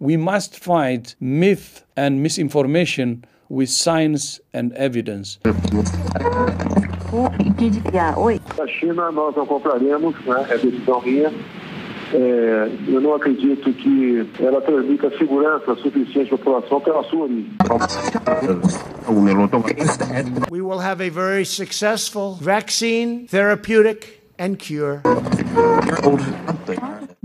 We must fight myth and misinformation with science and evidence. China nós não compraremos, né? Eh, é decisão minha. É, eh, eu não acredito que ela transmita segurança suficiente à população pela sua origem. We will have a very successful vaccine, therapeutic, and cure.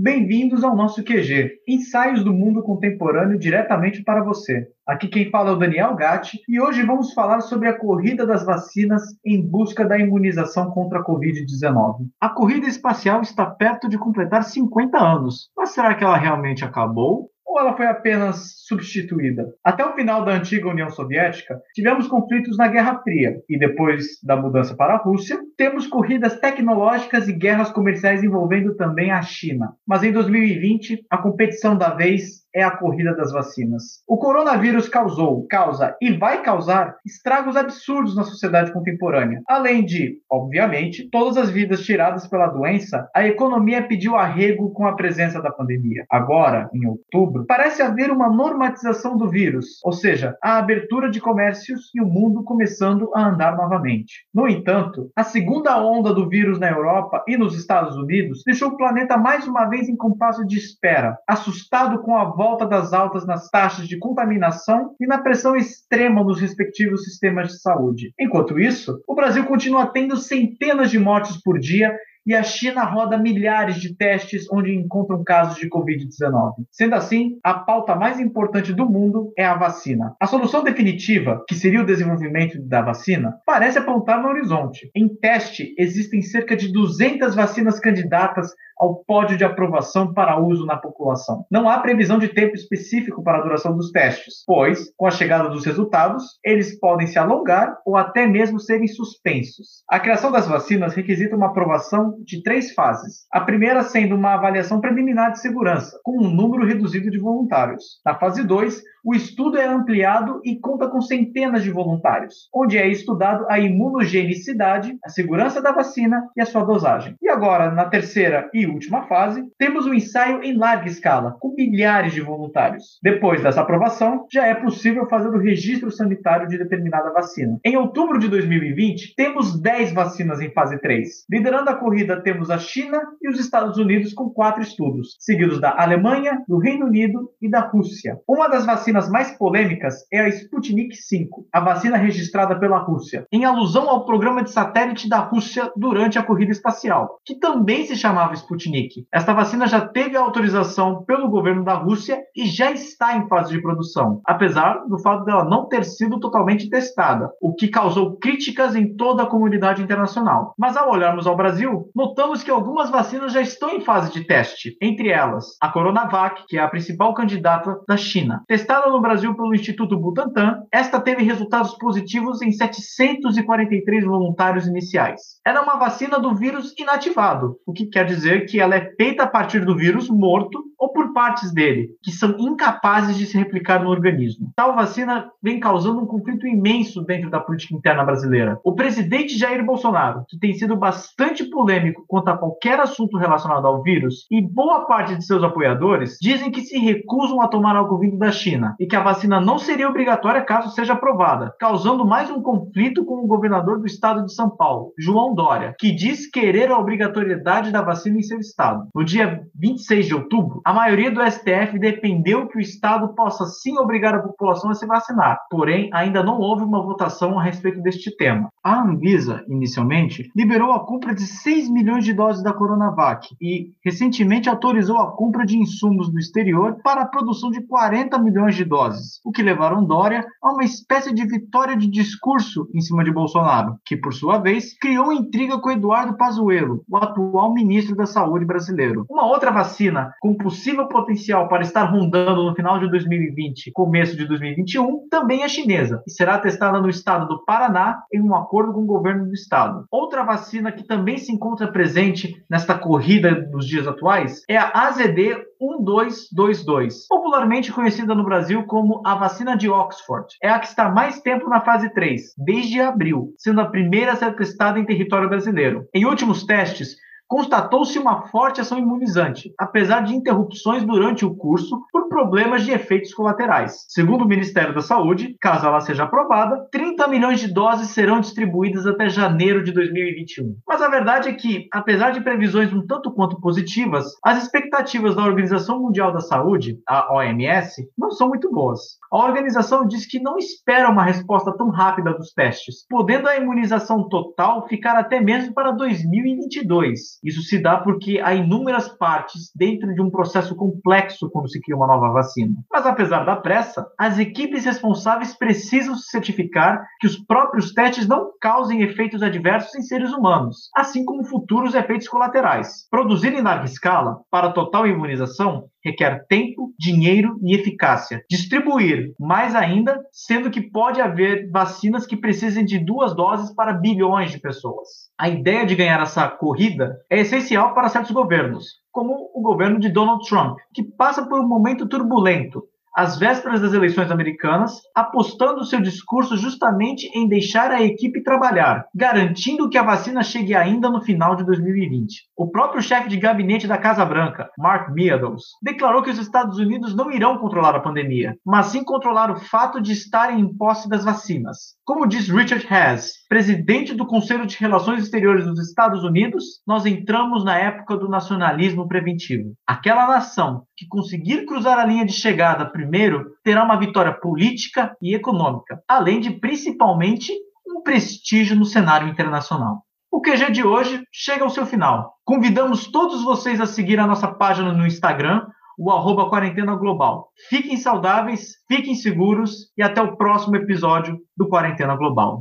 Bem-vindos ao nosso QG, ensaios do mundo contemporâneo diretamente para você. Aqui quem fala é o Daniel Gatti e hoje vamos falar sobre a corrida das vacinas em busca da imunização contra a Covid-19. A corrida espacial está perto de completar 50 anos, mas será que ela realmente acabou? Ou ela foi apenas substituída? Até o final da antiga União Soviética, tivemos conflitos na Guerra Fria, e depois da mudança para a Rússia, temos corridas tecnológicas e guerras comerciais envolvendo também a China. Mas em 2020, a competição da vez é a corrida das vacinas. O coronavírus causou, causa e vai causar estragos absurdos na sociedade contemporânea. Além de, obviamente, todas as vidas tiradas pela doença, a economia pediu arrego com a presença da pandemia. Agora, em outubro, parece haver uma normatização do vírus, ou seja, a abertura de comércios e o mundo começando a andar novamente. No entanto, a segunda onda do vírus na Europa e nos Estados Unidos deixou o planeta mais uma vez em compasso de espera, assustado com a volta das altas nas taxas de contaminação e na pressão extrema nos respectivos sistemas de saúde. Enquanto isso, o Brasil continua tendo centenas de mortes por dia e a China roda milhares de testes onde encontram casos de Covid-19. Sendo assim, a pauta mais importante do mundo é a vacina. A solução definitiva, que seria o desenvolvimento da vacina, parece apontar no horizonte. Em teste, existem cerca de 200 vacinas candidatas ao pódio de aprovação para uso na população. Não há previsão de tempo específico para a duração dos testes, pois, com a chegada dos resultados, eles podem se alongar ou até mesmo serem suspensos. A criação das vacinas requisita uma aprovação de três fases. A primeira sendo uma avaliação preliminar de segurança, com um número reduzido de voluntários. Na fase 2, o estudo é ampliado e conta com centenas de voluntários, onde é estudado a imunogenicidade, a segurança da vacina e a sua dosagem. E agora, na terceira e última fase, temos o um ensaio em larga escala, com milhares de voluntários. Depois dessa aprovação, já é possível fazer o registro sanitário de determinada vacina. Em outubro de 2020, temos 10 vacinas em fase 3. Liderando a corrida, temos a China e os Estados Unidos com quatro estudos, seguidos da Alemanha, do Reino Unido e da Rússia. Uma das vacinas mais polêmicas é a Sputnik V, a vacina registrada pela Rússia, em alusão ao programa de satélite da Rússia durante a corrida espacial, que também se chamava Sputnik. Esta vacina já teve autorização pelo governo da Rússia e já está em fase de produção, apesar do fato dela não ter sido totalmente testada, o que causou críticas em toda a comunidade internacional. Mas ao olharmos ao Brasil, notamos que algumas vacinas já estão em fase de teste, entre elas a Coronavac, que é a principal candidata da China. Testada no Brasil pelo Instituto Butantan, esta teve resultados positivos em 743 voluntários iniciais. Era uma vacina do vírus inativado, o que quer dizer que ela é feita a partir do vírus morto ou por partes dele, que são incapazes de se replicar no organismo. Tal vacina vem causando um conflito imenso dentro da política interna brasileira. O presidente Jair Bolsonaro, que tem sido bastante polêmico quanto a qualquer assunto relacionado ao vírus, e boa parte de seus apoiadores dizem que se recusam a tomar algo vindo da China e que a vacina não seria obrigatória caso seja aprovada, causando mais um conflito com o governador do estado de São Paulo, João Dória, que diz querer a obrigatoriedade da vacina em seu estado. No dia 26 de outubro, a maioria do STF defendeu que o estado possa sim obrigar a população a se vacinar, porém ainda não houve uma votação a respeito deste tema. A Anvisa, inicialmente, liberou a compra de 6 milhões de doses da Coronavac e recentemente autorizou a compra de insumos do exterior para a produção de 40 milhões de doses, o que levaram Dória a uma espécie de vitória de discurso em cima de Bolsonaro, que por sua vez criou intriga com Eduardo Pazuello, o atual ministro da Saúde brasileiro. Uma outra vacina com possível potencial para estar rondando no final de 2020, começo de 2021, também é chinesa e será testada no estado do Paraná em um acordo com o governo do estado. Outra vacina que também se encontra presente nesta corrida dos dias atuais é a AZD 1222, popularmente conhecida no Brasil como a vacina de Oxford. É a que está mais tempo na fase 3, desde abril, sendo a primeira a ser testada em território brasileiro. Em últimos testes, constatou-se uma forte ação imunizante, apesar de interrupções durante o curso por problemas de efeitos colaterais. Segundo o Ministério da Saúde, caso ela seja aprovada, 30 milhões de doses serão distribuídas até janeiro de 2021. Mas a verdade é que, apesar de previsões um tanto quanto positivas, as expectativas da Organização Mundial da Saúde, a OMS, não são muito boas. A organização diz que não espera uma resposta tão rápida dos testes, podendo a imunização total ficar até mesmo para 2022. Isso se dá porque há inúmeras partes dentro de um processo complexo quando se cria uma nova vacina. Mas apesar da pressa, as equipes responsáveis precisam se certificar que os próprios testes não causem efeitos adversos em seres humanos, assim como futuros efeitos colaterais. Produzir em larga escala para total imunização requer tempo, dinheiro e eficácia. Distribuir, mais ainda, sendo que pode haver vacinas que precisem de duas doses para bilhões de pessoas. A ideia de ganhar essa corrida é essencial para certos governos, como o governo de Donald Trump, que passa por um momento turbulento às vésperas das eleições americanas, apostando seu discurso justamente em deixar a equipe trabalhar, garantindo que a vacina chegue ainda no final de 2020. O próprio chefe de gabinete da Casa Branca, Mark Meadows, declarou que os Estados Unidos não irão controlar a pandemia, mas sim controlar o fato de estarem em posse das vacinas. Como diz Richard Hess, presidente do Conselho de Relações Exteriores dos Estados Unidos, nós entramos na época do nacionalismo preventivo. Aquela nação que conseguir cruzar a linha de chegada primeiro terá uma vitória política e econômica, além de principalmente um prestígio no cenário internacional. O QG de hoje chega ao seu final. Convidamos todos vocês a seguir a nossa página no Instagram, o arroba Quarentena Global. Fiquem saudáveis, fiquem seguros e até o próximo episódio do Quarentena Global.